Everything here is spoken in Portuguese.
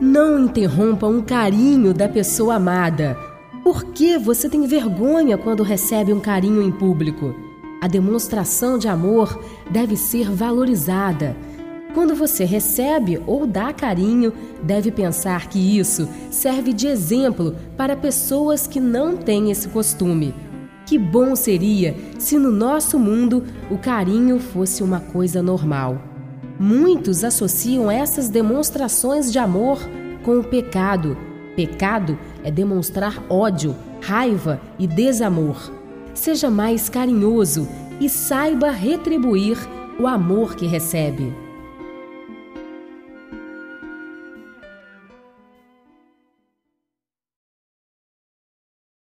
Não interrompa um carinho da pessoa amada. Por que você tem vergonha quando recebe um carinho em público? A demonstração de amor deve ser valorizada. Quando você recebe ou dá carinho, deve pensar que isso serve de exemplo para pessoas que não têm esse costume. Que bom seria se no nosso mundo o carinho fosse uma coisa normal. Muitos associam essas demonstrações de amor com o pecado. Pecado é demonstrar ódio, raiva e desamor. Seja mais carinhoso e saiba retribuir o amor que recebe.